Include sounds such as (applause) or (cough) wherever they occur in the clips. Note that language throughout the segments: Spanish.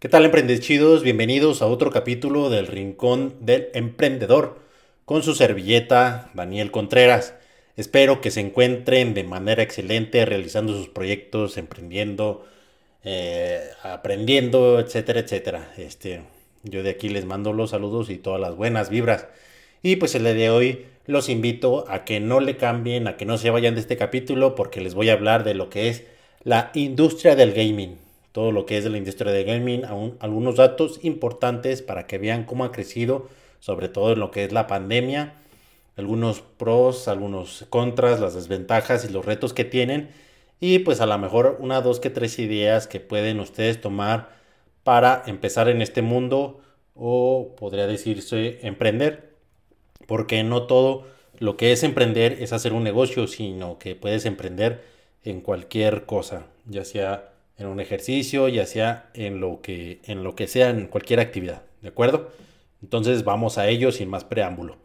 ¿Qué tal emprendechidos? Bienvenidos a otro capítulo del Rincón del Emprendedor con su servilleta Daniel Contreras. Espero que se encuentren de manera excelente realizando sus proyectos, emprendiendo, eh, aprendiendo, etcétera, etcétera. Este, yo de aquí les mando los saludos y todas las buenas vibras. Y pues el día de hoy los invito a que no le cambien, a que no se vayan de este capítulo porque les voy a hablar de lo que es la industria del gaming todo lo que es de la industria de gaming, algunos datos importantes para que vean cómo ha crecido, sobre todo en lo que es la pandemia, algunos pros, algunos contras, las desventajas y los retos que tienen, y pues a lo mejor una, dos, que tres ideas que pueden ustedes tomar para empezar en este mundo o podría decirse emprender, porque no todo lo que es emprender es hacer un negocio, sino que puedes emprender en cualquier cosa, ya sea en un ejercicio, ya sea en lo que, en lo que sea, en cualquier actividad, ¿de acuerdo? Entonces vamos a ello sin más preámbulo.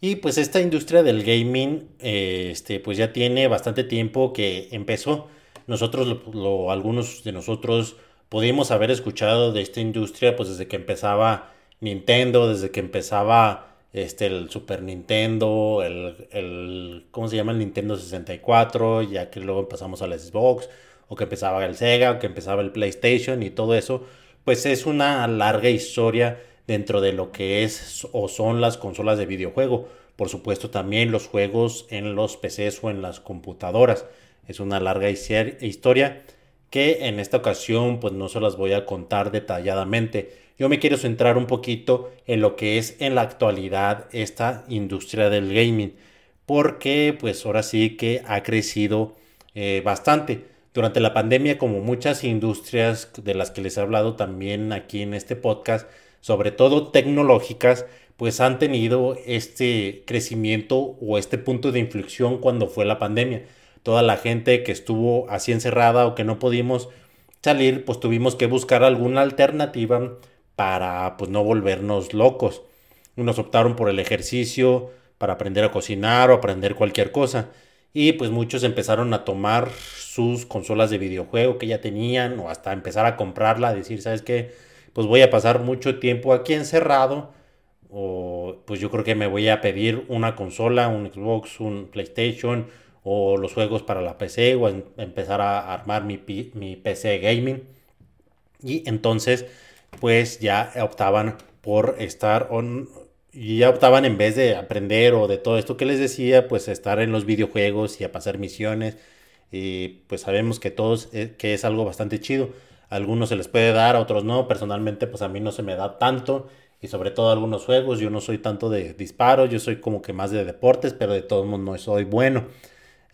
Y pues esta industria del gaming, este, pues ya tiene bastante tiempo que empezó. Nosotros, lo, algunos de nosotros pudimos haber escuchado de esta industria, pues desde que empezaba Nintendo, desde que empezaba este, el Super Nintendo, el, el, ¿cómo se llama? El Nintendo 64, ya que luego pasamos a la Xbox, o que empezaba el Sega, o que empezaba el PlayStation y todo eso, pues es una larga historia dentro de lo que es o son las consolas de videojuego. Por supuesto también los juegos en los PCs o en las computadoras. Es una larga historia que en esta ocasión pues no se las voy a contar detalladamente. Yo me quiero centrar un poquito en lo que es en la actualidad esta industria del gaming. Porque pues ahora sí que ha crecido eh, bastante. Durante la pandemia, como muchas industrias de las que les he hablado también aquí en este podcast, sobre todo tecnológicas, pues han tenido este crecimiento o este punto de inflexión cuando fue la pandemia. Toda la gente que estuvo así encerrada o que no pudimos salir, pues tuvimos que buscar alguna alternativa para pues no volvernos locos. Unos optaron por el ejercicio, para aprender a cocinar o aprender cualquier cosa. Y pues muchos empezaron a tomar sus consolas de videojuego que ya tenían o hasta empezar a comprarla, decir, ¿sabes qué? Pues voy a pasar mucho tiempo aquí encerrado o pues yo creo que me voy a pedir una consola, un Xbox, un PlayStation o los juegos para la PC o empezar a armar mi, mi PC gaming. Y entonces pues ya optaban por estar on, y ya optaban en vez de aprender o de todo esto que les decía, pues estar en los videojuegos y a pasar misiones. Y pues sabemos que todos, eh, que es algo bastante chido. A algunos se les puede dar, a otros no. Personalmente, pues a mí no se me da tanto. Y sobre todo algunos juegos, yo no soy tanto de disparos, yo soy como que más de deportes, pero de todos modos no soy bueno.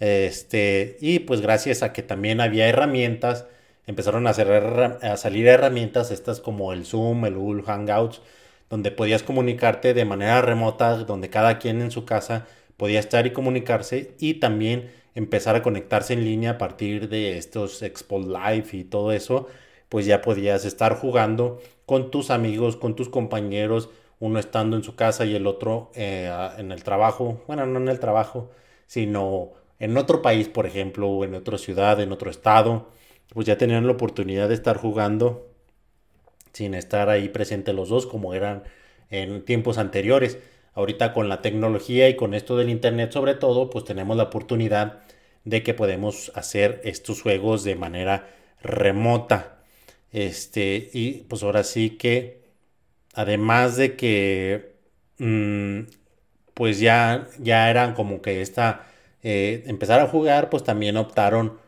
Este, y pues gracias a que también había herramientas, empezaron a, hacer, a salir herramientas, estas como el Zoom, el Google Hangouts, donde podías comunicarte de manera remota, donde cada quien en su casa podía estar y comunicarse y también empezar a conectarse en línea a partir de estos Expo Live y todo eso, pues ya podías estar jugando con tus amigos, con tus compañeros, uno estando en su casa y el otro eh, en el trabajo, bueno, no en el trabajo, sino en otro país, por ejemplo, o en otra ciudad, en otro estado, pues ya tenían la oportunidad de estar jugando sin estar ahí presentes los dos como eran en tiempos anteriores. Ahorita con la tecnología y con esto del internet sobre todo, pues tenemos la oportunidad de que podemos hacer estos juegos de manera remota. Este, y pues ahora sí que, además de que, mm, pues ya, ya eran como que esta, eh, empezar a jugar, pues también optaron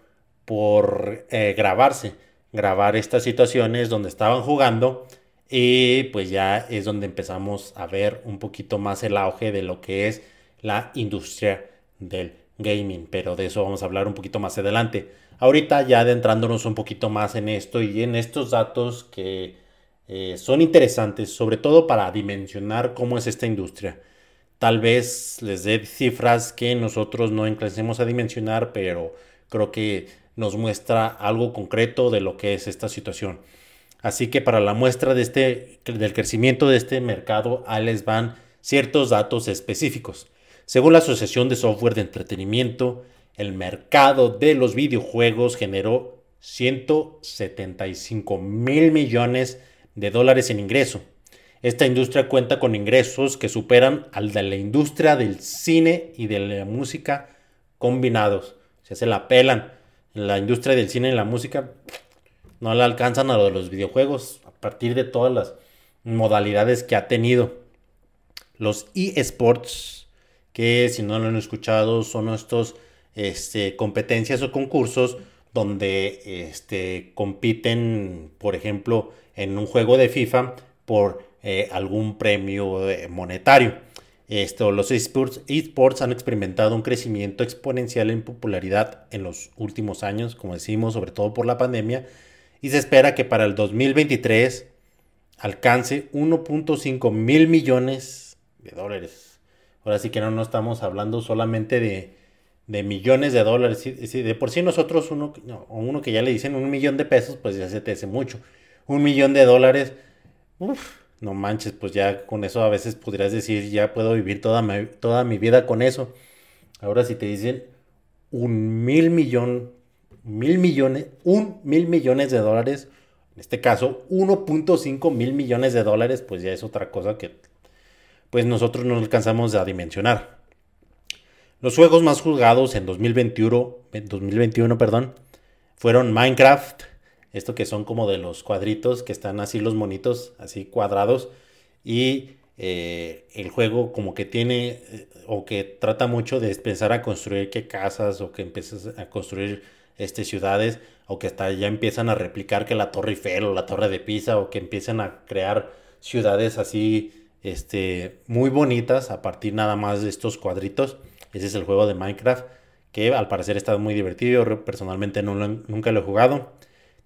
por eh, grabarse grabar estas situaciones donde estaban jugando y pues ya es donde empezamos a ver un poquito más el auge de lo que es la industria del gaming, pero de eso vamos a hablar un poquito más adelante. Ahorita ya adentrándonos un poquito más en esto y en estos datos que eh, son interesantes, sobre todo para dimensionar cómo es esta industria. Tal vez les dé cifras que nosotros no empecemos a dimensionar, pero creo que nos muestra algo concreto de lo que es esta situación. Así que para la muestra de este, del crecimiento de este mercado, les van ciertos datos específicos. Según la Asociación de Software de Entretenimiento, el mercado de los videojuegos generó 175 mil millones de dólares en ingreso. Esta industria cuenta con ingresos que superan al de la industria del cine y de la música combinados. Se se la pelan. La industria del cine y la música no la alcanzan a lo de los videojuegos a partir de todas las modalidades que ha tenido. Los eSports, que si no lo han escuchado, son estos este, competencias o concursos donde este, compiten, por ejemplo, en un juego de FIFA por eh, algún premio eh, monetario. Esto, los esports, han experimentado un crecimiento exponencial en popularidad en los últimos años, como decimos, sobre todo por la pandemia, y se espera que para el 2023 alcance 1.5 mil millones de dólares. Ahora sí que no, no estamos hablando solamente de, de millones de dólares. Si, de por sí nosotros, uno, uno que ya le dicen un millón de pesos, pues ya se te hace mucho. Un millón de dólares, uff, no manches, pues ya con eso a veces podrías decir, ya puedo vivir toda mi, toda mi vida con eso. Ahora si te dicen un mil millón, mil millones, un mil millones de dólares, en este caso 1.5 mil millones de dólares, pues ya es otra cosa que pues nosotros no alcanzamos a dimensionar. Los juegos más jugados en 2021, 2021 perdón, fueron Minecraft, esto que son como de los cuadritos que están así los monitos, así cuadrados, y eh, el juego como que tiene eh, o que trata mucho de empezar a construir que casas o que empiezas a construir este, ciudades o que hasta ya empiezan a replicar que la Torre Eiffel o la Torre de Pisa o que empiezan a crear ciudades así este, muy bonitas a partir nada más de estos cuadritos. Ese es el juego de Minecraft que al parecer está muy divertido. Personalmente no nunca lo he jugado.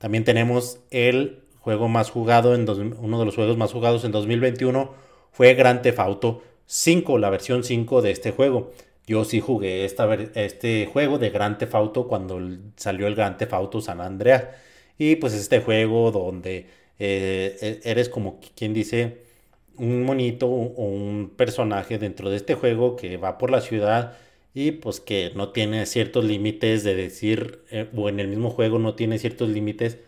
También tenemos el juego más jugado en uno de los juegos más jugados en 2021 fue Grand Theft Auto 5, la versión 5 de este juego. Yo sí jugué esta, este juego de Grand Theft Auto cuando salió el Grand Theft Auto San Andreas. Y pues este juego donde eh, e-, eres como quien dice un monito o un personaje dentro de este juego que va por la ciudad y pues que no tiene ciertos límites de decir, eh, o en el mismo juego no tiene ciertos límites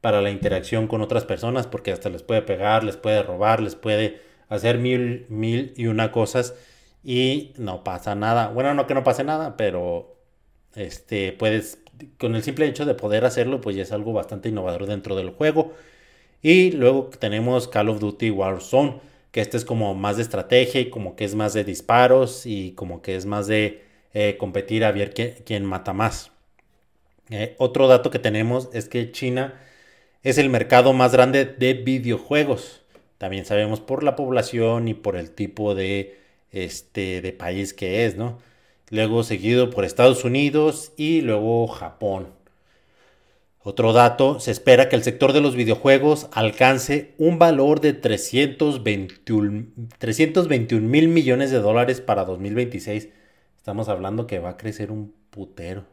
para la interacción con otras personas, porque hasta les puede pegar, les puede robar, les puede hacer mil, mil y una cosas y no pasa nada. Bueno, no que no pase nada, pero este, puedes, con el simple hecho de poder hacerlo, pues ya es algo bastante innovador dentro del juego. Y luego tenemos Call of Duty Warzone, que este es como más de estrategia y como que es más de disparos y como que es más de eh, competir a ver quién, mata más. Eh, otro dato que tenemos es que China es el mercado más grande de videojuegos. También sabemos por la población y por el tipo de, este, de país que es, ¿no? Luego seguido por Estados Unidos y luego Japón. Otro dato, se espera que el sector de los videojuegos alcance un valor de 321 mil millones de dólares para 2026. Estamos hablando que va a crecer un putero.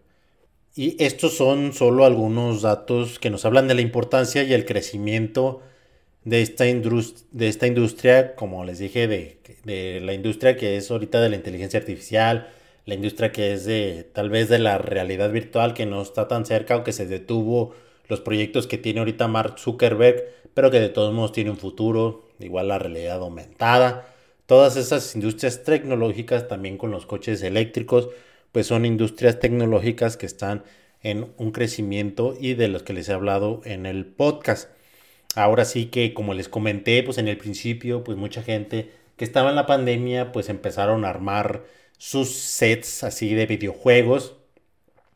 Y estos son solo algunos datos que nos hablan de la importancia y el crecimiento de esta, de esta industria, como les dije, de, de la industria que es ahorita de la inteligencia artificial, la industria que es de tal vez de la realidad virtual que no está tan cerca o que se detuvo los proyectos que tiene ahorita Mark Zuckerberg, pero que de todos modos tiene un futuro, igual la realidad aumentada. Todas esas industrias tecnológicas también con los coches eléctricos, pues son industrias tecnológicas que están en un crecimiento y de los que les he hablado en el podcast. Ahora sí que como les comenté, pues en el principio, pues mucha gente que estaba en la pandemia, pues empezaron a armar sus sets así de videojuegos.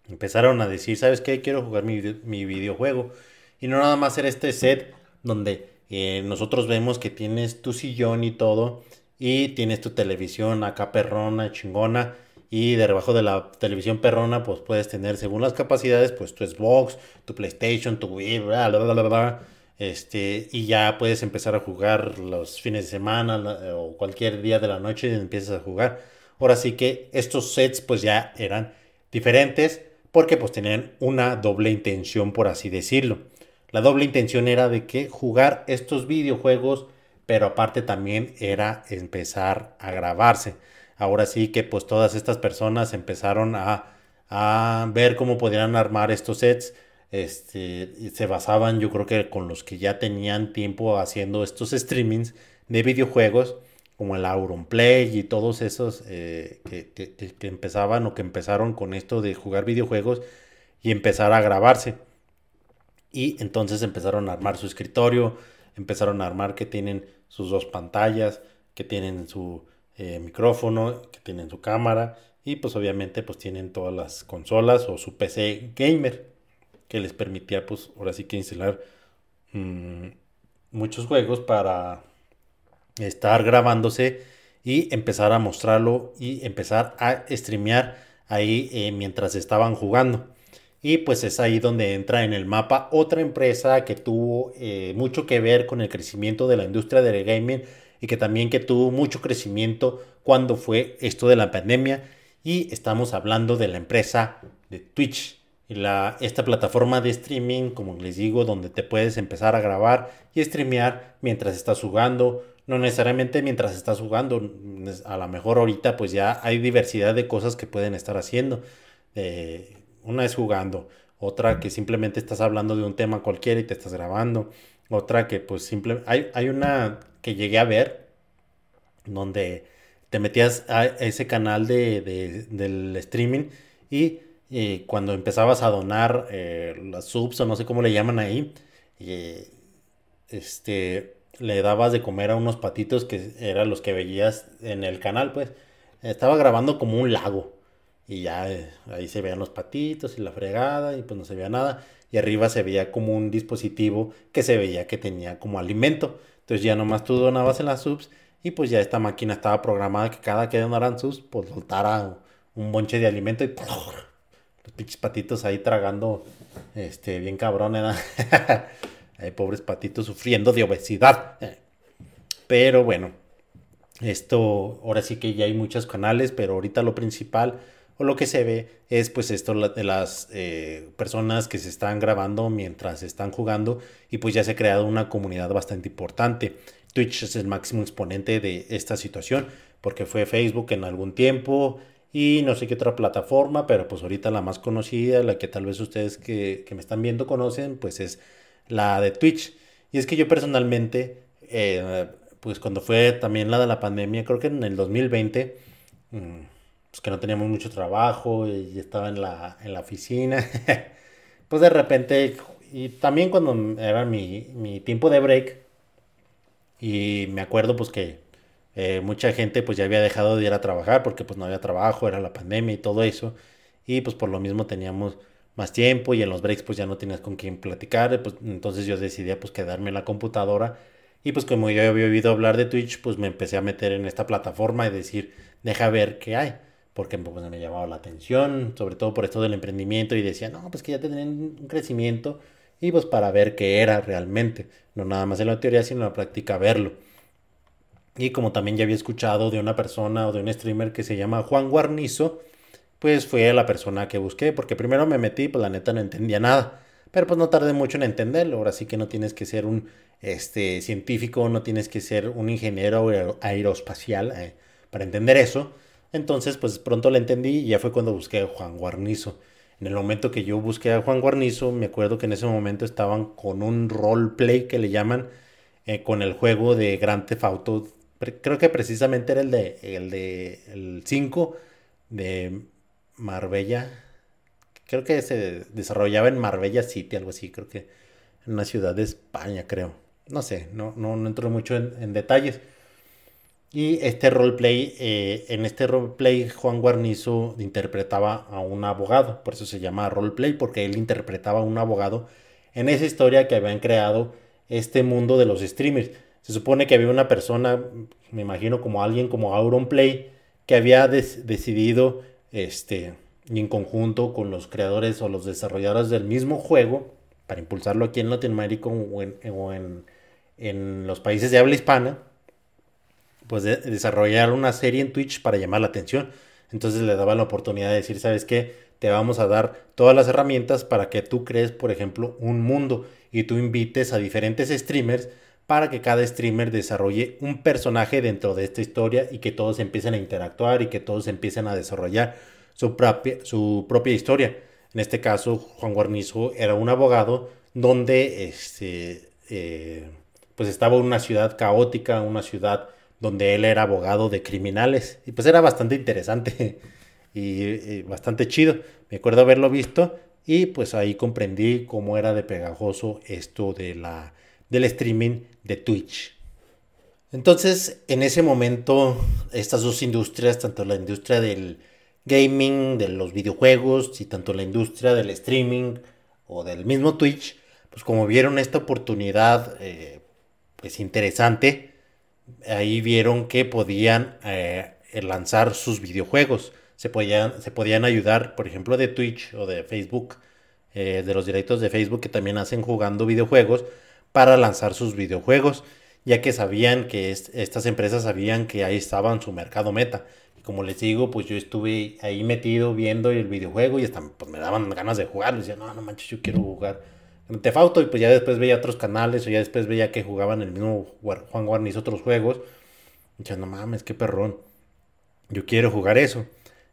Empezaron a decir, ¿sabes qué? Quiero jugar mi, videojuego. Y no nada más era este set donde eh, nosotros vemos que tienes tu sillón y todo. Y tienes tu televisión acá perrona, chingona. y debajo de la televisión perrona pues puedes tener según las capacidades pues tu Xbox, tu PlayStation, tu Wii, bla, bla, bla, bla, este, y ya puedes empezar a jugar los fines de semana o cualquier día de la noche y empiezas a jugar. Ahora sí que estos sets pues ya eran diferentes porque pues tenían una doble intención por así decirlo. La doble intención era de que jugar estos videojuegos, pero aparte también era empezar a grabarse. Ahora sí que pues todas estas personas empezaron a, ver cómo podían armar estos sets. Este, se basaban yo creo que con los que ya tenían tiempo haciendo estos streamings de videojuegos como el Auronplay y todos esos eh, que, empezaban o que empezaron con esto de jugar videojuegos y empezar a grabarse. Y entonces empezaron a armar su escritorio, empezaron a armar que tienen sus dos pantallas, que tienen su eh, micrófono, que tienen su cámara y pues obviamente pues tienen todas las consolas o su PC gamer que les permitía pues ahora sí que instalar mm, muchos juegos para estar grabándose y empezar a mostrarlo y empezar a streamear ahí eh, mientras estaban jugando. Y pues es ahí donde entra en el mapa otra empresa que tuvo eh, mucho que ver con el crecimiento de la industria del gaming y que también que tuvo mucho crecimiento cuando fue esto de la pandemia. Y estamos hablando de la empresa de Twitch. La, esta plataforma de streaming, como les digo, donde te puedes empezar a grabar y streamear mientras estás jugando no necesariamente mientras estás jugando, a lo mejor ahorita pues ya hay diversidad de cosas que pueden estar haciendo. Eh, una es jugando, otra que simplemente estás hablando de un tema cualquiera y te estás grabando, otra que pues simplemente... Hay, hay una que llegué a ver donde te metías a ese canal de, del streaming y eh, cuando empezabas a donar eh, las subs o no sé cómo le llaman ahí, este le dabas de comer a unos patitos que eran los que veías en el canal, pues. Estaba grabando como un lago. Y ya eh, ahí se veían los patitos y la fregada y pues no se veía nada. Y arriba se veía como un dispositivo que se veía que tenía como alimento. Entonces ya nomás tú donabas en las subs y pues ya esta máquina estaba programada que cada que donaran subs pues soltara un bonche de alimento y los pinches patitos ahí tragando este bien cabrón, ¿eh? (laughs) Hay pobres patitos sufriendo de obesidad. Pero bueno, esto ahora sí que ya hay muchos canales, pero ahorita lo principal o lo que se ve es pues esto de las eh, personas que se están grabando mientras están jugando y pues ya se ha creado una comunidad bastante importante. Twitch es el máximo exponente de esta situación porque fue Facebook en algún tiempo y no sé qué otra plataforma, pero pues ahorita la más conocida, la que tal vez ustedes que, que me están viendo conocen, pues es la de Twitch. Y es que yo personalmente, eh, pues cuando fue también la de la pandemia, creo que en el 2020, mm, pues que no teníamos mucho trabajo y estaba en la, en la oficina, (laughs) pues de repente, y también cuando era mi, mi tiempo de break, y me acuerdo pues que eh, mucha gente pues ya había dejado de ir a trabajar porque pues no había trabajo, era la pandemia y todo eso, y pues por lo mismo teníamos más tiempo y en los breaks pues ya no tenías con quién platicar, pues entonces yo decidí pues quedarme en la computadora y pues como yo había oído hablar de Twitch pues me empecé a meter en esta plataforma y decir, deja ver qué hay, porque pues, me llamaba la atención, sobre todo por esto del emprendimiento y decía, no, pues que ya tendrían un crecimiento y pues para ver qué era realmente, no nada más en la teoría sino en la práctica verlo. Y como también ya había escuchado de una persona o de un streamer que se llama Juan Guarnizo, pues fue la persona que busqué, porque primero me metí, pues la neta no entendía nada, pero pues no tardé mucho en entenderlo, ahora sí que no tienes que ser un este, científico, no tienes que ser un ingeniero aeroespacial eh, para entender eso, entonces pues pronto lo entendí y ya fue cuando busqué a Juan Guarnizo. En el momento que yo busqué a Juan Guarnizo, me acuerdo que en ese momento estaban con un roleplay que le llaman eh, con el juego de Grand Theft Auto. Creo que precisamente era el de el de el 5 de Marbella. Creo que se desarrollaba en Marbella City, algo así, creo que en una ciudad de España, creo. No sé, no, no, entro mucho en, detalles. Y este roleplay, eh, en este roleplay Juan Guarnizo interpretaba a un abogado, por eso se llama roleplay, porque él interpretaba a un abogado en esa historia que habían creado este mundo de los streamers. Se supone que había una persona, me imagino como alguien como Auronplay, que había decidido este, y en conjunto con los creadores o los desarrolladores del mismo juego, para impulsarlo aquí en Latinoamérica o en, en, los países de habla hispana, pues desarrollar una serie en Twitch para llamar la atención. Entonces le daban la oportunidad de decir, ¿sabes qué? Te vamos a dar todas las herramientas para que tú crees, por ejemplo, un mundo y tú invites a diferentes streamers para que cada streamer desarrolle un personaje dentro de esta historia y que todos empiecen a interactuar y que todos empiecen a desarrollar su propia, su propia historia. En este caso, Juan Guarnizo era un abogado donde este, eh, pues estaba en una ciudad caótica, una ciudad donde él era abogado de criminales. Y pues era bastante interesante (laughs) y, bastante chido. Me acuerdo haberlo visto y pues ahí comprendí cómo era de pegajoso esto de la, del streaming de Twitch. Entonces, en ese momento, estas dos industrias, tanto la industria del gaming, de los videojuegos y tanto la industria del streaming o del mismo Twitch, pues como vieron esta oportunidad eh, pues interesante, ahí vieron que podían eh, lanzar sus videojuegos. Se podían, se podían ayudar, por ejemplo, de Twitch o de Facebook, eh, de los directos de Facebook que también hacen jugando videojuegos para lanzar sus videojuegos, ya que sabían que estas empresas sabían que ahí estaba en su mercado meta como les digo, pues yo estuve ahí metido viendo el videojuego y hasta pues, me daban ganas de jugar. decía, no, no manches, yo quiero jugar Tefauto. Y pues ya después veía otros canales o ya después veía que jugaban el mismo Juan Guarniz otros juegos. Y no mames, qué perrón. Yo quiero jugar eso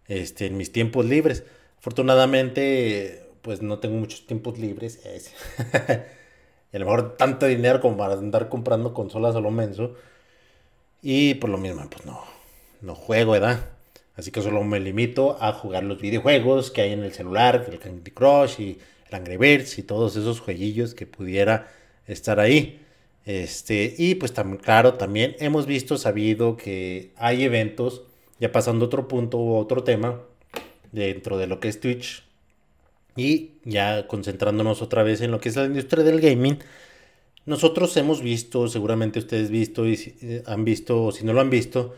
este, en mis tiempos libres. Afortunadamente, pues no tengo muchos tiempos libres. (laughs) y a lo mejor tanto dinero como para andar comprando consolas a lo menso. Y por lo mismo, pues no, no juego, ¿verdad? Así que solo me limito a jugar los videojuegos que hay en el celular, el Candy Crush y el Angry Birds y todos esos jueguillos que pudiera estar ahí. Este, y pues también, claro, también hemos visto, sabido que hay eventos, ya pasando otro punto u otro tema dentro de lo que es Twitch y ya concentrándonos otra vez en lo que es la industria del gaming. Nosotros hemos visto, seguramente ustedes visto y eh, han visto, o si no lo han visto,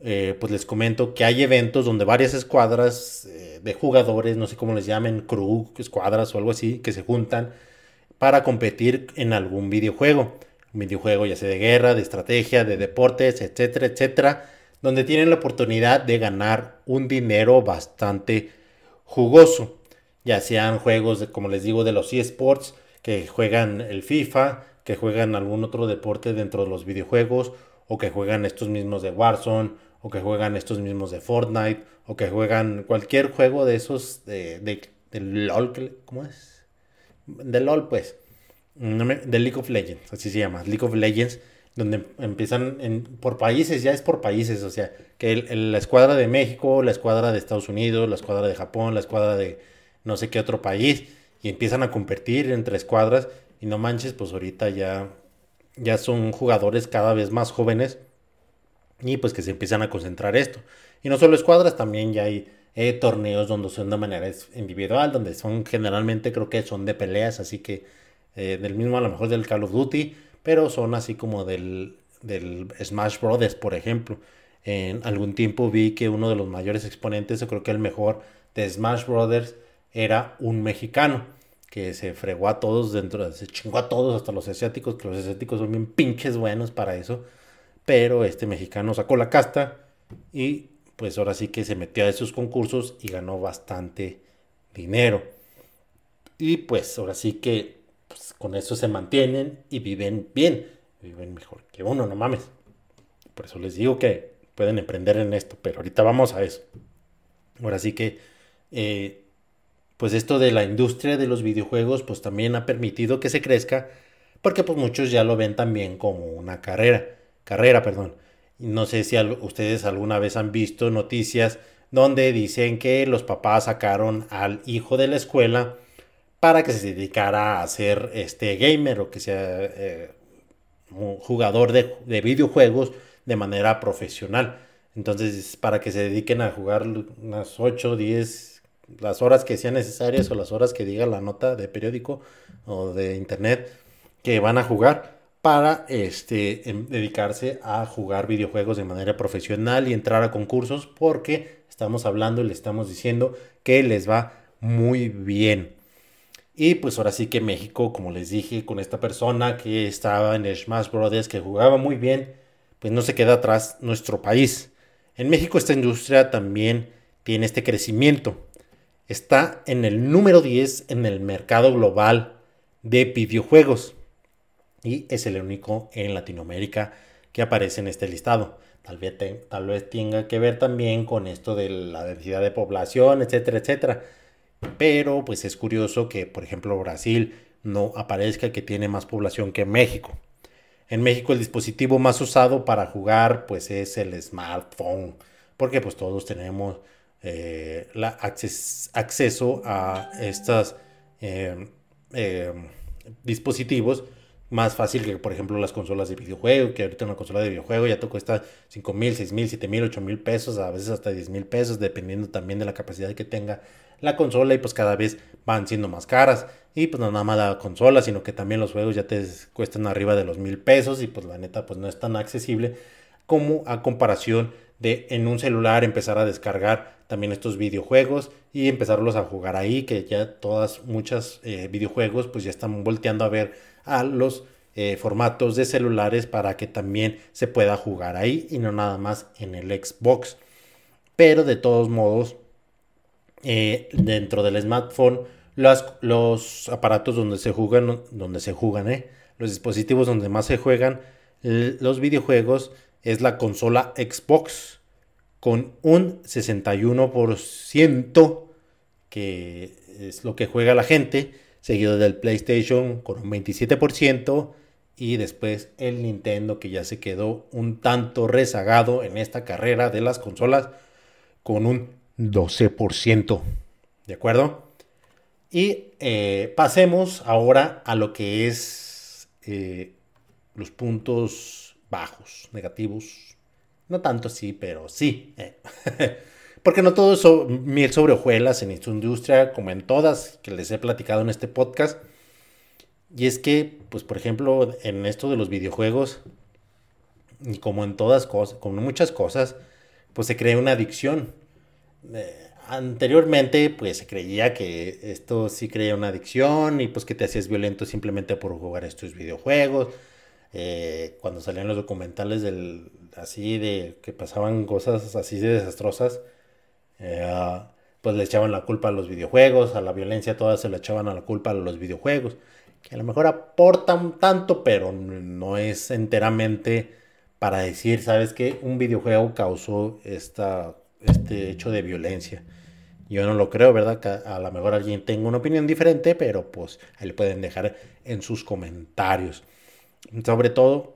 eh, pues les comento que hay eventos donde varias escuadras eh, de jugadores, no sé cómo les llamen, crew, escuadras o algo así, que se juntan para competir en algún videojuego. Un videojuego ya sea de guerra, de estrategia, de deportes, etcétera, etcétera, donde tienen la oportunidad de ganar un dinero bastante jugoso. Ya sean juegos, de, como les digo, de los eSports, que juegan el FIFA, que juegan algún otro deporte dentro de los videojuegos, o que juegan estos mismos de Warzone, o que juegan estos mismos de Fortnite, o que juegan cualquier juego de esos de, de, LOL, ¿cómo es? De LOL, pues. De League of Legends, así se llama, League of Legends, donde empiezan en, por países, ya es por países, o sea, que la escuadra de México, la escuadra de Estados Unidos, la escuadra de Japón, la escuadra de no sé qué otro país, y empiezan a competir entre escuadras, y no manches, pues ahorita ya, ya son jugadores cada vez más jóvenes y pues que se empiezan a concentrar esto. Y no solo escuadras, también ya hay eh, torneos donde son de manera individual, donde son generalmente creo que son de peleas, así que eh, del mismo a lo mejor del Call of Duty, pero son así como del, del Smash Brothers, por ejemplo. En algún tiempo vi que uno de los mayores exponentes, o creo que el mejor de Smash Brothers, era un mexicano que se fregó a todos dentro, se chingó a todos, hasta los asiáticos, que los asiáticos son bien pinches buenos para eso pero este mexicano sacó la casta y pues ahora sí que se metió a esos concursos y ganó bastante dinero. Y pues ahora sí que pues, con eso se mantienen y viven bien, viven mejor que uno, no mames. Por eso les digo que pueden emprender en esto, pero ahorita vamos a eso. Ahora sí que, eh, pues esto de la industria de los videojuegos, pues también ha permitido que se crezca, porque pues muchos ya lo ven también como una carrera carrera, perdón. No sé si ustedes alguna vez han visto noticias donde dicen que los papás sacaron al hijo de la escuela para que se dedicara a ser este gamer o que sea eh, un jugador de, de, videojuegos de manera profesional. Entonces, para que se dediquen a jugar unas 8, 10, las horas que sean necesarias o las horas que diga la nota de periódico o de internet que van a jugar para este, dedicarse a jugar videojuegos de manera profesional y entrar a concursos porque estamos hablando y les estamos diciendo que les va muy bien. Y pues ahora sí que México, como les dije, con esta persona que estaba en Smash Brothers, que jugaba muy bien, pues no se queda atrás nuestro país. En México esta industria también tiene este crecimiento. Está en el número 10 en el mercado global de videojuegos. Y es el único en Latinoamérica que aparece en este listado. Tal vez, tenga que ver también con esto de la densidad de población, etcétera, etcétera. Pero pues es curioso que, por ejemplo, Brasil no aparezca que tiene más población que México. En México el dispositivo más usado para jugar pues es el smartphone, porque pues todos tenemos eh, la acceso a estos em, em, dispositivos más fácil que por ejemplo las consolas de videojuego, que ahorita una consola de videojuego ya te cuesta 5 mil, 6 mil, 7 mil, 8 mil pesos, a veces hasta 10 mil pesos, dependiendo también de la capacidad que tenga la consola y pues cada vez van siendo más caras. Y pues no nada más la consola, sino que también los juegos ya te cuestan arriba de los mil pesos y pues la neta pues no es tan accesible como a comparación de en un celular empezar a descargar también estos videojuegos y empezarlos a jugar ahí, que ya todas, muchas eh, videojuegos pues ya están volteando a ver a los eh, formatos de celulares para que también se pueda jugar ahí y no nada más en el Xbox. Pero de todos modos, eh, dentro del smartphone, los, los, aparatos donde se juegan, donde se juegan, los dispositivos donde más se juegan los videojuegos es la consola Xbox con un 61% que es lo que juega la gente, seguido del PlayStation con un 27% y después el Nintendo que ya se quedó un tanto rezagado en esta carrera de las consolas con un 12%. ¿De acuerdo? Y eh, pasemos ahora a lo que es eh, los puntos bajos, negativos. No tanto así, pero sí. Eh. (laughs) Porque no todo es miel sobre hojuelas en esta industria, como en todas que les he platicado en este podcast. Y es que, pues por ejemplo, en esto de los videojuegos, y como en todas cosas, como muchas cosas, pues se crea una adicción. Eh, anteriormente, pues se creía que esto sí crea una adicción y pues que te hacías violento simplemente por jugar estos videojuegos. Eh, cuando salían los documentales del así de que pasaban cosas así de desastrosas, eh, pues le echaban la culpa a los videojuegos, a la violencia todas se le echaban la culpa a los videojuegos, que a lo mejor aportan tanto, pero no es enteramente para decir, ¿sabes qué? Un videojuego causó esta, este hecho de violencia. Yo no lo creo, ¿verdad? A lo mejor alguien tenga una opinión diferente, pero pues ahí le pueden dejar en sus comentarios. Sobre todo,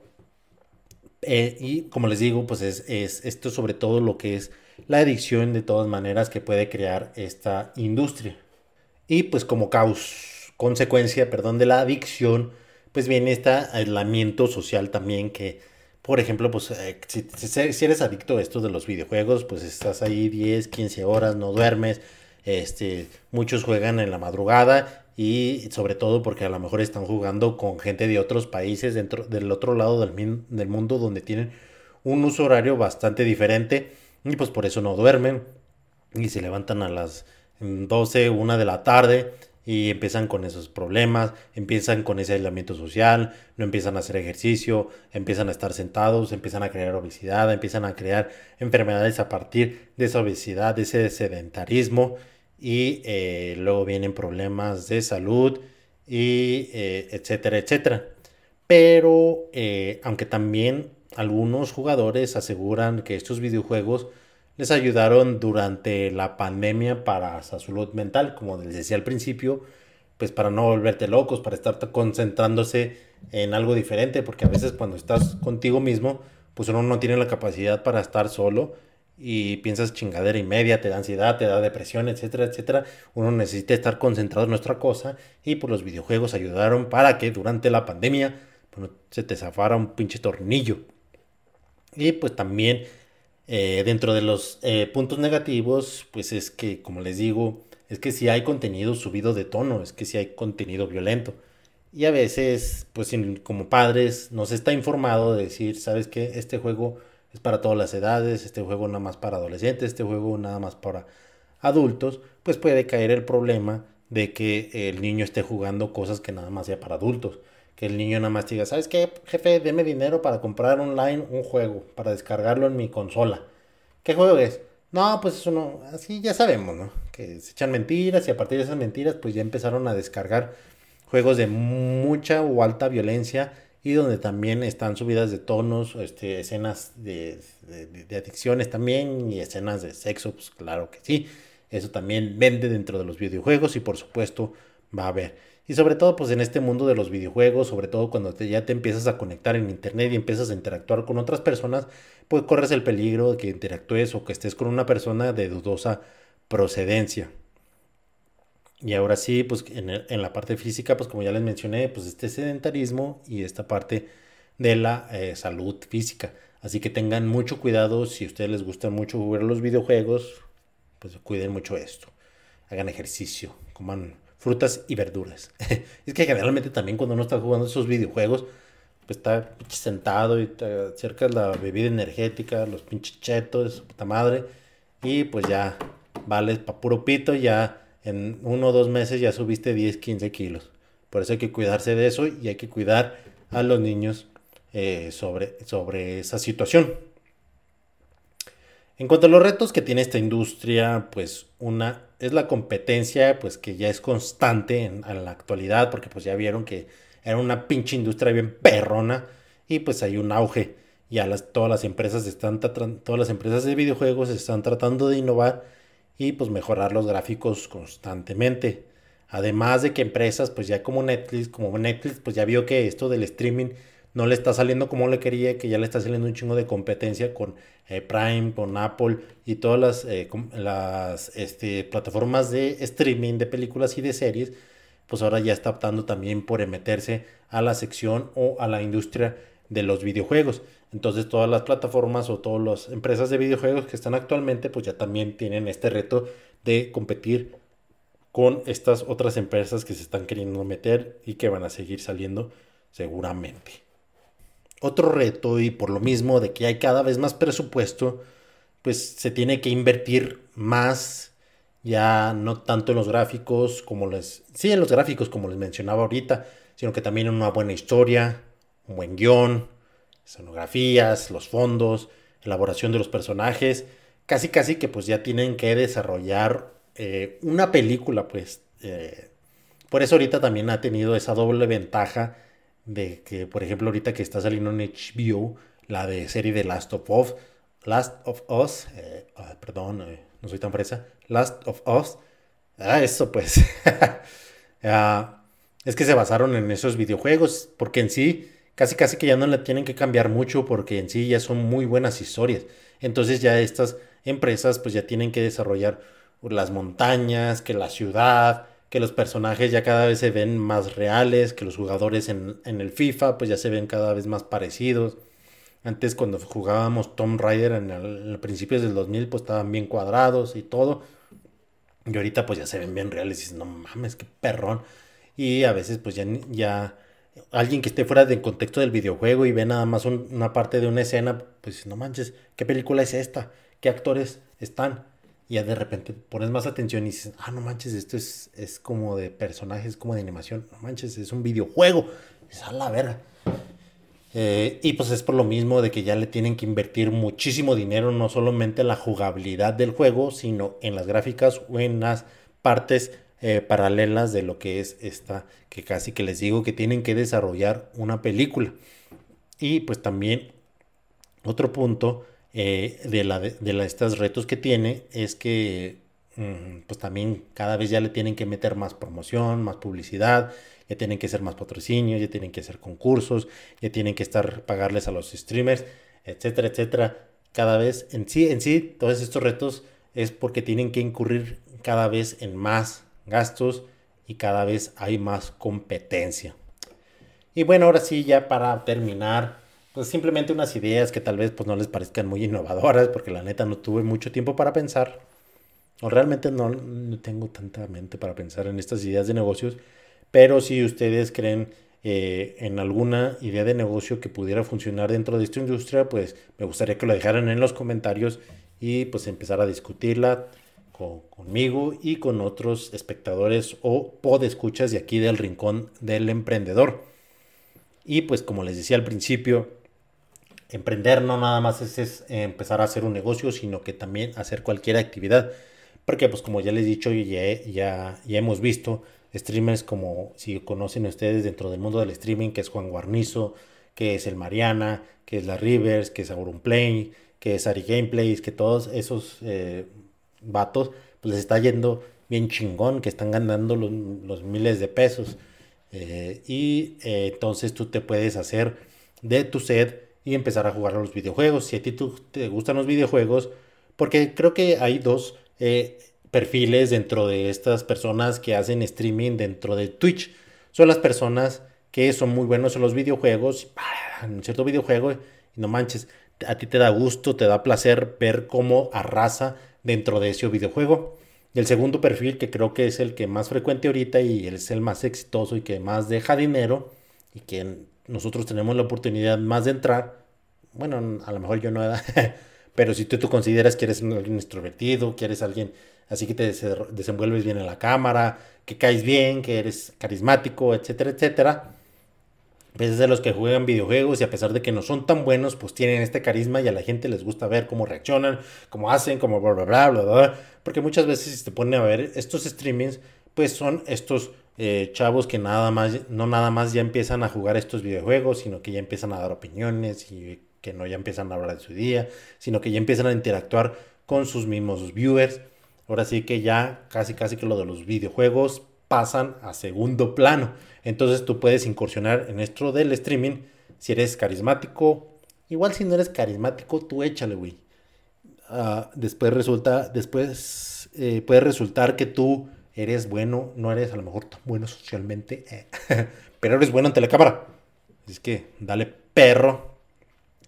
eh, y como les digo, pues es, es, esto sobre todo lo que es la adicción de todas maneras que puede crear esta industria. Y pues como caus, consecuencia, perdón, de la adicción, pues viene este aislamiento social también que, por ejemplo, pues eh, si, si, eres adicto a esto de los videojuegos, pues estás ahí 10, 15 horas, no duermes, este, muchos juegan en la madrugada y sobre todo porque a lo mejor están jugando con gente de otros países dentro del otro lado del, mundo donde tienen un uso horario bastante diferente y pues por eso no duermen. Y se levantan a las 12, 1 de la tarde y empiezan con esos problemas, empiezan con ese aislamiento social, no empiezan a hacer ejercicio, empiezan a estar sentados, empiezan a crear obesidad, empiezan a crear enfermedades a partir de esa obesidad, de ese sedentarismo y eh, luego vienen problemas de salud y eh, etcétera, etcétera. Pero eh, aunque también algunos jugadores aseguran que estos videojuegos les ayudaron durante la pandemia para su salud mental, como les decía al principio, pues para no volverte locos, para estar concentrándose en algo diferente, porque a veces cuando estás contigo mismo, pues uno no tiene la capacidad para estar solo y piensas chingadera y media, te da ansiedad, te da depresión, etcétera, etcétera. Uno necesita estar concentrado en nuestra cosa y pues los videojuegos ayudaron para que durante la pandemia pues, se te zafara un pinche tornillo. Y pues también eh, dentro de los eh, puntos negativos, pues es que, como les digo, es que si hay contenido subido de tono, es que si hay contenido violento. Y a veces, pues como padres, nos está informado de decir, sabes que este juego es para todas las edades, este juego nada más para adolescentes, este juego nada más para adultos, pues puede caer el problema de que el niño esté jugando cosas que nada más sea para adultos. Que el niño nada más diga, ¿sabes qué, jefe? Deme dinero para comprar online un juego, para descargarlo en mi consola. ¿Qué juego es? No, pues eso no, así ya sabemos, ¿no? Que se echan mentiras y a partir de esas mentiras pues ya empezaron a descargar juegos de mucha o alta violencia y donde también están subidas de tonos, este, escenas de, adicciones también y escenas de sexo, pues claro que sí. Eso también vende dentro de los videojuegos y por supuesto va a haber. Y sobre todo pues en este mundo de los videojuegos, sobre todo cuando ya te empiezas a conectar en internet y empiezas a interactuar con otras personas, pues corres el peligro de que interactúes o que estés con una persona de dudosa procedencia. Y ahora sí, pues en, la parte física, pues como ya les mencioné, pues este sedentarismo y esta parte de la eh, salud física. Así que tengan mucho cuidado si a ustedes les gusta mucho jugar los videojuegos, pues cuiden mucho esto. Hagan ejercicio, coman frutas y verduras. (laughs) es que generalmente también cuando uno está jugando esos videojuegos, pues está sentado y te acercas la bebida energética, los pinches chetos, puta madre, y pues ya vales pa' puro pito, ya en uno o dos meses ya subiste 10, 15 kilos. Por eso hay que cuidarse de eso y hay que cuidar a los niños eh, sobre, sobre esa situación. En cuanto a los retos que tiene esta industria, pues una es la competencia, pues que ya es constante en, la actualidad, porque pues ya vieron que era una pinche industria bien perrona y pues hay un auge. Ya las, todas las empresas están todas las empresas de videojuegos están tratando de innovar y pues mejorar los gráficos constantemente. Además de que empresas pues ya como Netflix, como Netflix pues ya vio que esto del streaming no le está saliendo como le quería, que ya le está saliendo un chingo de competencia con eh, Prime, con Apple y todas las, eh, las este, plataformas de streaming de películas y de series, pues ahora ya está optando también por meterse a la sección o a la industria de los videojuegos. Entonces todas las plataformas o todas las empresas de videojuegos que están actualmente pues ya también tienen este reto de competir con estas otras empresas que se están queriendo meter y que van a seguir saliendo seguramente. Otro reto y por lo mismo de que hay cada vez más presupuesto, pues se tiene que invertir más ya no tanto en los gráficos como les sí en los gráficos como les mencionaba ahorita, sino que también en una buena historia, un buen guion, escenografías, los fondos, elaboración de los personajes, casi casi que pues ya tienen que desarrollar eh, una película pues. Eh, por eso ahorita también ha tenido esa doble ventaja de que, por ejemplo, ahorita que está saliendo en HBO, la de serie de Last of Us, Last of Us, eh, perdón, no soy tan fresa, Last of Us, ah, eso pues, (laughs) ah, es que se basaron en esos videojuegos, porque en sí casi casi que ya no la tienen que cambiar mucho porque en sí ya son muy buenas historias. Entonces ya estas empresas pues ya tienen que desarrollar las montañas, que la ciudad, que los personajes ya cada vez se ven más reales, que los jugadores en, el FIFA pues ya se ven cada vez más parecidos. Antes cuando jugábamos Tomb Raider en el, principios del 2000 pues estaban bien cuadrados y todo. Y ahorita pues ya se ven bien reales y dices, no mames, qué perrón. Y a veces pues ya, ya alguien que esté fuera del contexto del videojuego y ve nada más una parte de una escena, pues no manches, ¿qué película es esta? ¿Qué actores están? Y ya de repente pones más atención y dices, ah, no manches, esto es, es como de personajes, como de animación, no manches, es un videojuego, es a la verga. Eh, y pues es por lo mismo de que ya le tienen que invertir muchísimo dinero, no solamente en la jugabilidad del juego, sino en las gráficas o en las partes eh, paralelas de lo que es esta, que casi que les digo que tienen que desarrollar una película. Y pues también otro punto eh, de, la, de estos retos que tiene es que mm, pues también cada vez ya le tienen que meter más promoción, más publicidad, ya tienen que hacer más patrocinios, ya tienen que hacer concursos, ya tienen que estar pagarles a los streamers, etcétera, etcétera. Cada vez en sí, en sí, todos estos retos es porque tienen que incurrir cada vez en más gastos y cada vez hay más competencia. Y bueno, ahora sí, ya para terminar, pues simplemente unas ideas que tal vez pues no les parezcan muy innovadoras, porque la neta no tuve mucho tiempo para pensar, o realmente no, no tengo tanta mente para pensar en estas ideas de negocios, pero si ustedes creen eh, en alguna idea de negocio que pudiera funcionar dentro de esta industria, pues me gustaría que lo dejaran en los comentarios y pues empezar a discutirla conmigo y con otros espectadores o podescuchas de aquí del Rincón del Emprendedor. Y pues como les decía al principio, emprender no nada más es, empezar a hacer un negocio, sino que también hacer cualquier actividad. Porque pues como ya les he dicho y ya, ya, ya hemos visto, streamers como si conocen ustedes dentro del mundo del streaming, que es Juan Guarnizo, que es el Mariana, que es la Rivers, que es Play que es Ari Gameplays, que todos esos eh, vatos pues les está yendo bien chingón, que están ganando los, miles de pesos. Eh, y eh, entonces tú te puedes hacer de tu set y empezar a jugar a los videojuegos. Si a ti te gustan los videojuegos, porque creo que hay dos eh, perfiles dentro de estas personas que hacen streaming dentro de Twitch. Son las personas que son muy buenos en los videojuegos, en un cierto videojuego, y no manches, a ti te da gusto, te da placer ver cómo arrasa dentro de ese videojuego. el segundo perfil, que creo que es el que más frecuente ahorita y es el más exitoso y que más deja dinero y que nosotros tenemos la oportunidad más de entrar, bueno, a lo mejor yo no, (laughs) pero si tú, tú consideras que eres alguien extrovertido, que eres alguien así que te desenvuelves bien en la cámara, que caes bien, que eres carismático, etcétera, etcétera, veces de los que juegan videojuegos y a pesar de que no son tan buenos, pues tienen este carisma y a la gente les gusta ver cómo reaccionan, cómo hacen, cómo bla, bla, bla, bla, bla. Porque muchas veces si te ponen a ver estos streamings, pues son estos eh, chavos que nada más, no nada más ya empiezan a jugar estos videojuegos, sino que ya empiezan a dar opiniones y que no ya empiezan a hablar de su día, sino que ya empiezan a interactuar con sus mismos viewers. Ahora sí que ya casi casi que lo de los videojuegos pasan a segundo plano. Entonces tú puedes incursionar en esto del streaming si eres carismático. Igual si no eres carismático, tú échale, güey. Ah, después resulta, después eh, puede resultar que tú eres bueno, no eres a lo mejor tan bueno socialmente, eh, (laughs) pero eres bueno ante la cámara. Es que dale perro.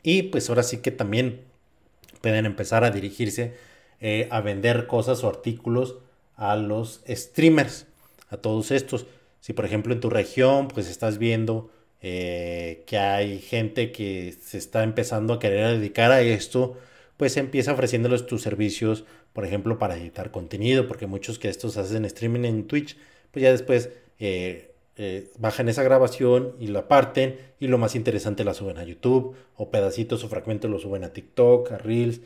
Y pues ahora sí que también pueden empezar a dirigirse eh, a vender cosas o artículos a los streamers, a todos estos. Si por ejemplo en tu región pues estás viendo eh, que hay gente que se está empezando a querer dedicar a esto, pues empieza ofreciéndoles tus servicios, por ejemplo, para editar contenido, porque muchos que estos hacen streaming en Twitch, pues ya después eh, eh, bajan esa grabación y la parten y lo más interesante la suben a YouTube o pedacitos o fragmentos lo suben a TikTok, a Reels,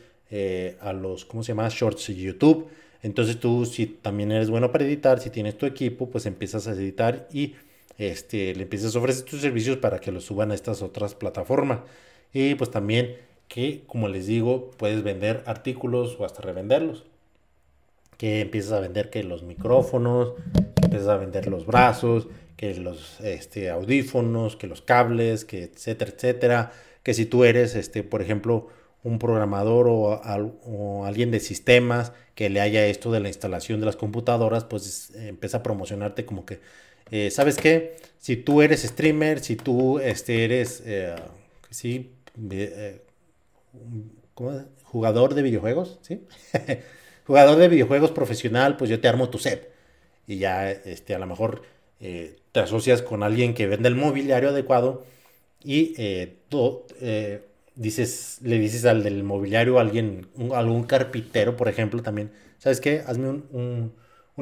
a los, ¿cómo se llama? Shorts de YouTube. Entonces tú, si también eres bueno para editar, si tienes tu equipo, pues empiezas a editar y este, le empiezas a ofrecer tus servicios para que los suban a estas otras plataformas. Y pues también que, como les digo, puedes vender artículos o hasta revenderlos. Que empiezas a vender que los micrófonos, que empiezas a vender los brazos, que los este, audífonos, que los cables, que etcétera, etcétera. Que si tú eres, este, por ejemplo, un programador o, alguien de sistemas que le haya esto de la instalación de las computadoras, pues eh, empieza a promocionarte como que, eh, ¿sabes qué? Si tú eres streamer, si tú este, eres, eh, sí, jugador de videojuegos, ¿sí? (laughs) jugador de videojuegos profesional, pues yo te armo tu set. Y ya, este, a lo mejor te asocias con alguien que vende el mobiliario adecuado y tú dices, le dices al del mobiliario, alguien, algún carpintero, por ejemplo, también, ¿sabes qué? Hazme un,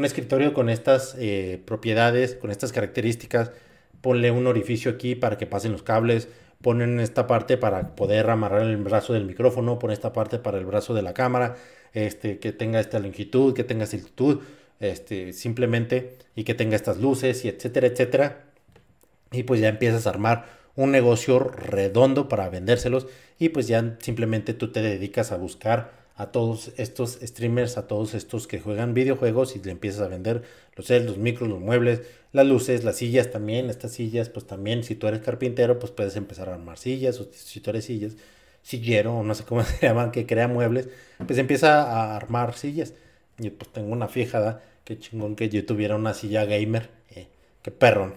escritorio con estas eh, propiedades, con estas características, ponle un orificio aquí para que pasen los cables, ponen esta parte para poder amarrar el brazo del micrófono, pon esta parte para el brazo de la cámara, este, que tenga esta longitud, que tenga esta altitud, este, simplemente, y que tenga estas luces, y etcétera, etcétera. Y pues ya empiezas a armar un negocio redondo para vendérselos y pues ya simplemente tú te dedicas a buscar a todos estos streamers, a todos estos que juegan videojuegos y le empiezas a vender los los micros, los muebles, las luces, las sillas también, estas sillas, pues también si tú eres carpintero, pues puedes empezar a armar sillas, o si tú eres sillas, sillero, o no sé cómo (laughs) se llaman, que crea muebles, pues empieza a armar sillas. Y pues tengo una fijada, que chingón que yo tuviera una silla gamer, eh, qué perro.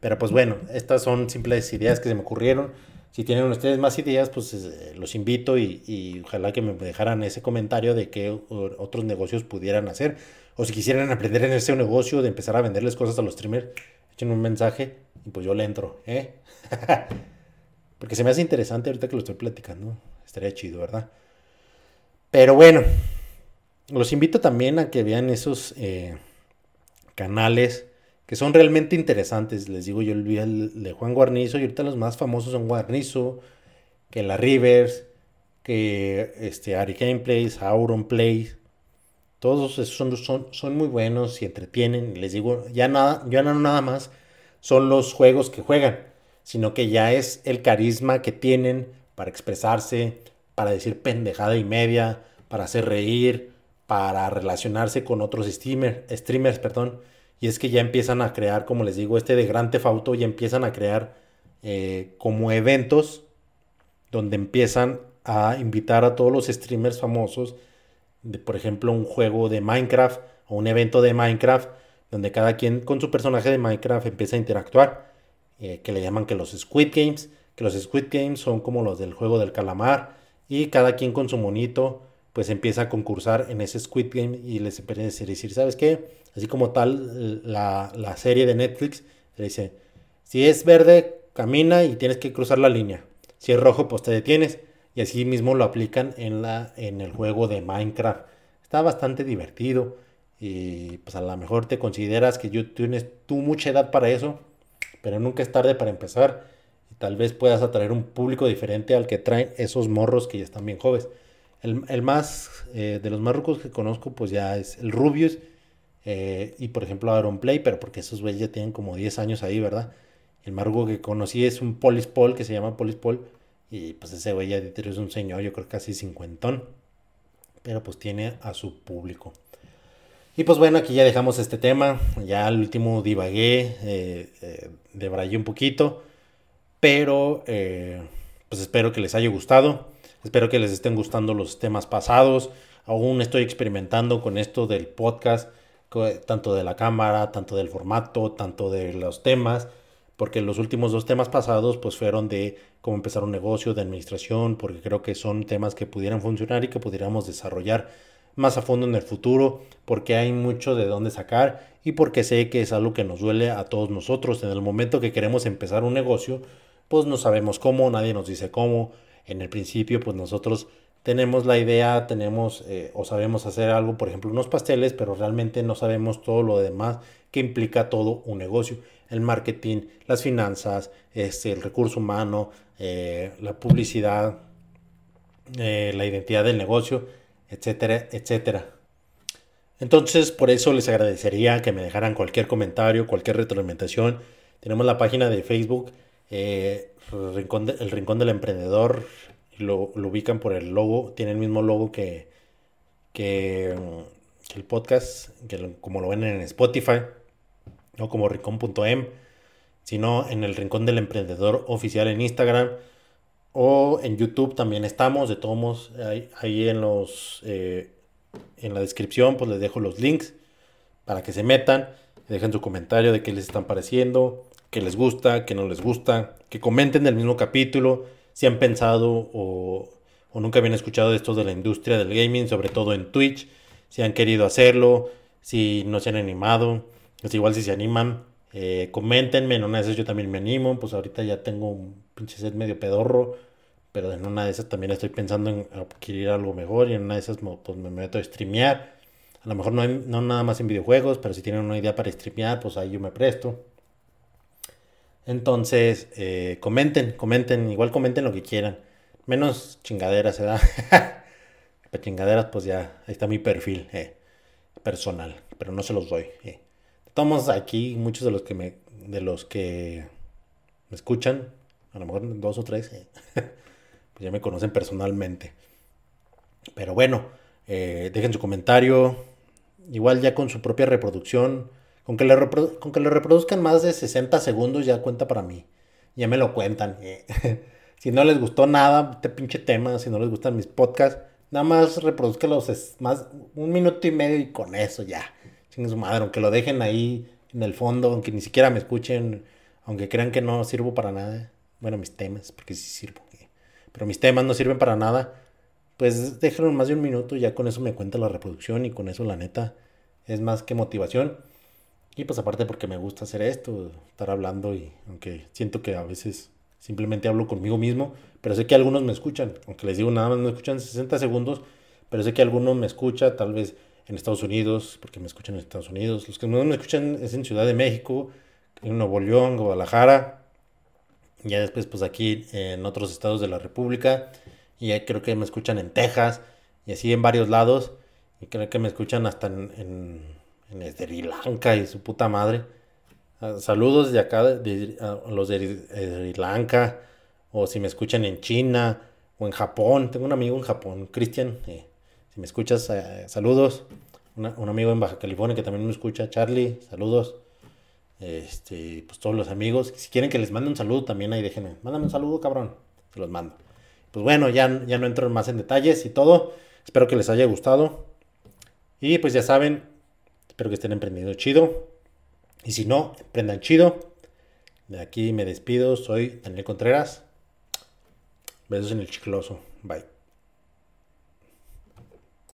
Pero pues bueno, estas son simples ideas que se me ocurrieron. Si tienen ustedes más ideas, pues eh, los invito y, ojalá que me dejaran ese comentario de qué otros negocios pudieran hacer. O si quisieran aprender en ese negocio de empezar a venderles cosas a los streamers, echen un mensaje y pues yo le entro, ¿eh? (laughs) Porque se me hace interesante ahorita que lo estoy platicando. Estaría chido, ¿verdad? Pero bueno, los invito también a que vean esos eh, canales que son realmente interesantes. Les digo, yo el de Juan Guarnizo y ahorita los más famosos son Guarnizo, que la Rivers, que este, Ari Gameplays, Auron Plays. Todos esos son, son, son, muy buenos y entretienen. Les digo, ya nada, ya no nada más son los juegos que juegan, sino que ya es el carisma que tienen para expresarse, para decir pendejada y media, para hacer reír, para relacionarse con otros streamer, streamers, perdón. Y es que ya empiezan a crear, como les digo, este de Gran Tefauto, ya empiezan a crear eh, como eventos donde empiezan a invitar a todos los streamers famosos de, por ejemplo, un juego de Minecraft o un evento de Minecraft, donde cada quien con su personaje de Minecraft empieza a interactuar, eh, que le llaman que los Squid Games, que los Squid Games son como los del juego del calamar, y cada quien con su monito pues empieza a concursar en ese Squid Game y les empieza a decir, ¿sabes qué? Así como tal, la, la serie de Netflix le dice, si es verde, camina y tienes que cruzar la línea. Si es rojo, pues te detienes. Y así mismo lo aplican en, la, en el juego de Minecraft. Está bastante divertido. Y pues a lo mejor te consideras que tienes tú mucha edad para eso. Pero nunca es tarde para empezar. Y tal vez puedas atraer un público diferente al que traen esos morros que ya están bien jóvenes. El, más, eh, de los más que conozco, pues ya es el Rubius. Eh, y por ejemplo Aaron Play, pero porque esos güeyes ya tienen como 10 años ahí, ¿verdad? El más que conocí es un Polispol que se llama Polispol. Y pues ese güey ya es un señor, yo creo casi cincuentón. Pero pues tiene a su público. Y pues bueno, aquí ya dejamos este tema. Ya al último divagué, eh, eh, un poquito. Pero pues espero que les haya gustado. Espero que les estén gustando los temas pasados. Aún estoy experimentando con esto del podcast, tanto de la cámara, tanto del formato, tanto de los temas, porque los últimos dos temas pasados pues fueron de cómo empezar un negocio, de administración, porque creo que son temas que pudieran funcionar y que pudiéramos desarrollar más a fondo en el futuro, porque hay mucho de dónde sacar y porque sé que es algo que nos duele a todos nosotros. En el momento que queremos empezar un negocio, pues no sabemos cómo, nadie nos dice cómo, en el principio pues nosotros tenemos la idea, tenemos eh, o sabemos hacer algo, por ejemplo, unos pasteles, pero realmente no sabemos todo lo demás que implica todo un negocio. El marketing, las finanzas, este, el recurso humano, eh, la publicidad, eh, la identidad del negocio, etcétera, etcétera. Entonces, por eso les agradecería que me dejaran cualquier comentario, cualquier retroalimentación. Tenemos la página de Facebook, el Rincón, el Rincón del Emprendedor, lo, ubican por el logo, tiene el mismo logo que, que, el podcast, que como lo ven en Spotify, no como rincón.em, sino en el Rincón del Emprendedor oficial en Instagram o en YouTube también estamos, de todos modos, ahí, en los eh, en la descripción pues les dejo los links para que se metan, dejen su comentario de qué les están pareciendo, que les gusta, que no les gusta, que comenten el mismo capítulo, si han pensado o, nunca habían escuchado esto de la industria del gaming, sobre todo en Twitch, si han querido hacerlo, si no se han animado, pues igual si se animan, eh, en una de esas yo también me animo, pues ahorita ya tengo un pinche set medio pedorro, pero en una de esas también estoy pensando en adquirir algo mejor y en una de esas pues me meto a streamear. A lo mejor no, no nada más en videojuegos, pero si tienen una idea para streamear, pues ahí yo me presto. Entonces, eh, comenten, comenten, igual comenten lo que quieran. Menos chingaderas, ¿verdad? (laughs) Para chingaderas, pues ya, ahí está mi perfil eh, personal, pero no se los doy. Eh. Aquí, muchos de los que me, de los que me escuchan, a lo mejor dos o tres, eh, (laughs) pues ya me conocen personalmente. Pero bueno, dejen su comentario, igual ya con su propia reproducción con que, le con que reproduzcan más de 60 segundos ya cuenta para mí. Ya me lo cuentan. (laughs) si no les gustó nada, este pinche tema, si no les gustan mis podcasts, nada más reproduzcanlos más un minuto y medio y con eso ya. Sin su madre, aunque lo dejen ahí en el fondo, aunque ni siquiera me escuchen, aunque crean que no sirvo para nada. Bueno, mis temas, porque sí sirvo. Pero mis temas no sirven para nada. Pues déjenlo más de un minuto, ya con eso me cuenta la reproducción y con eso la neta es más que motivación. Y pues aparte porque me gusta hacer esto, estar hablando y aunque siento que a veces simplemente hablo conmigo mismo, pero sé que algunos me escuchan, aunque les digo nada más me escuchan 60 segundos, pero sé que algunos me escuchan tal vez en Estados Unidos, porque me escuchan en Estados Unidos, los que no me escuchan es en Ciudad de México, en Nuevo León, Guadalajara, ya después pues aquí en otros estados de la República, y ya creo que me escuchan en Texas, y así en varios lados, y creo que me escuchan hasta en, en, Sri Lanka y su puta madre. Ah, saludos de acá, los de Sri Lanka, o si me escuchan en China, o en Japón, tengo un amigo en Japón, Cristian, eh, si me escuchas, eh, saludos. un amigo en Baja California que también me escucha, Charlie, saludos. Este, pues todos los amigos. Si quieren que les mande un saludo, también ahí déjenme. Mándame un saludo, cabrón. Se los mando. Pues bueno, ya, ya no entro más en detalles y todo. Espero que les haya gustado. Y pues ya saben, espero que estén emprendiendo chido. Y si no, emprendan chido. De aquí me despido. Soy Daniel Contreras. Besos en el chicloso. Bye.